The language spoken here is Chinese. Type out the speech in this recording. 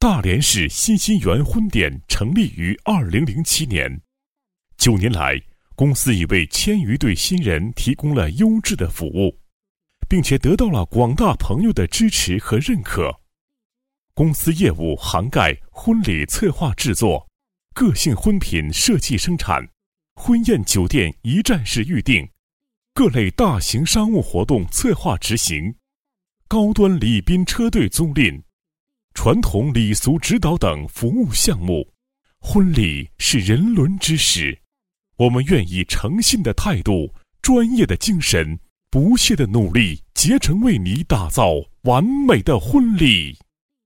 大连市新新源婚典成立于二零零七年，九年来，公司已为千余对新人提供了优质的服务，并且得到了广大朋友的支持和认可。公司业务涵盖婚礼策划制作、个性婚品设计生产、婚宴酒店一站式预订、各类大型商务活动策划执行、高端礼宾车队租赁。传统礼俗指导等服务项目，婚礼是人伦之事，我们愿以诚信的态度、专业的精神、不懈的努力，竭诚为你打造完美的婚礼。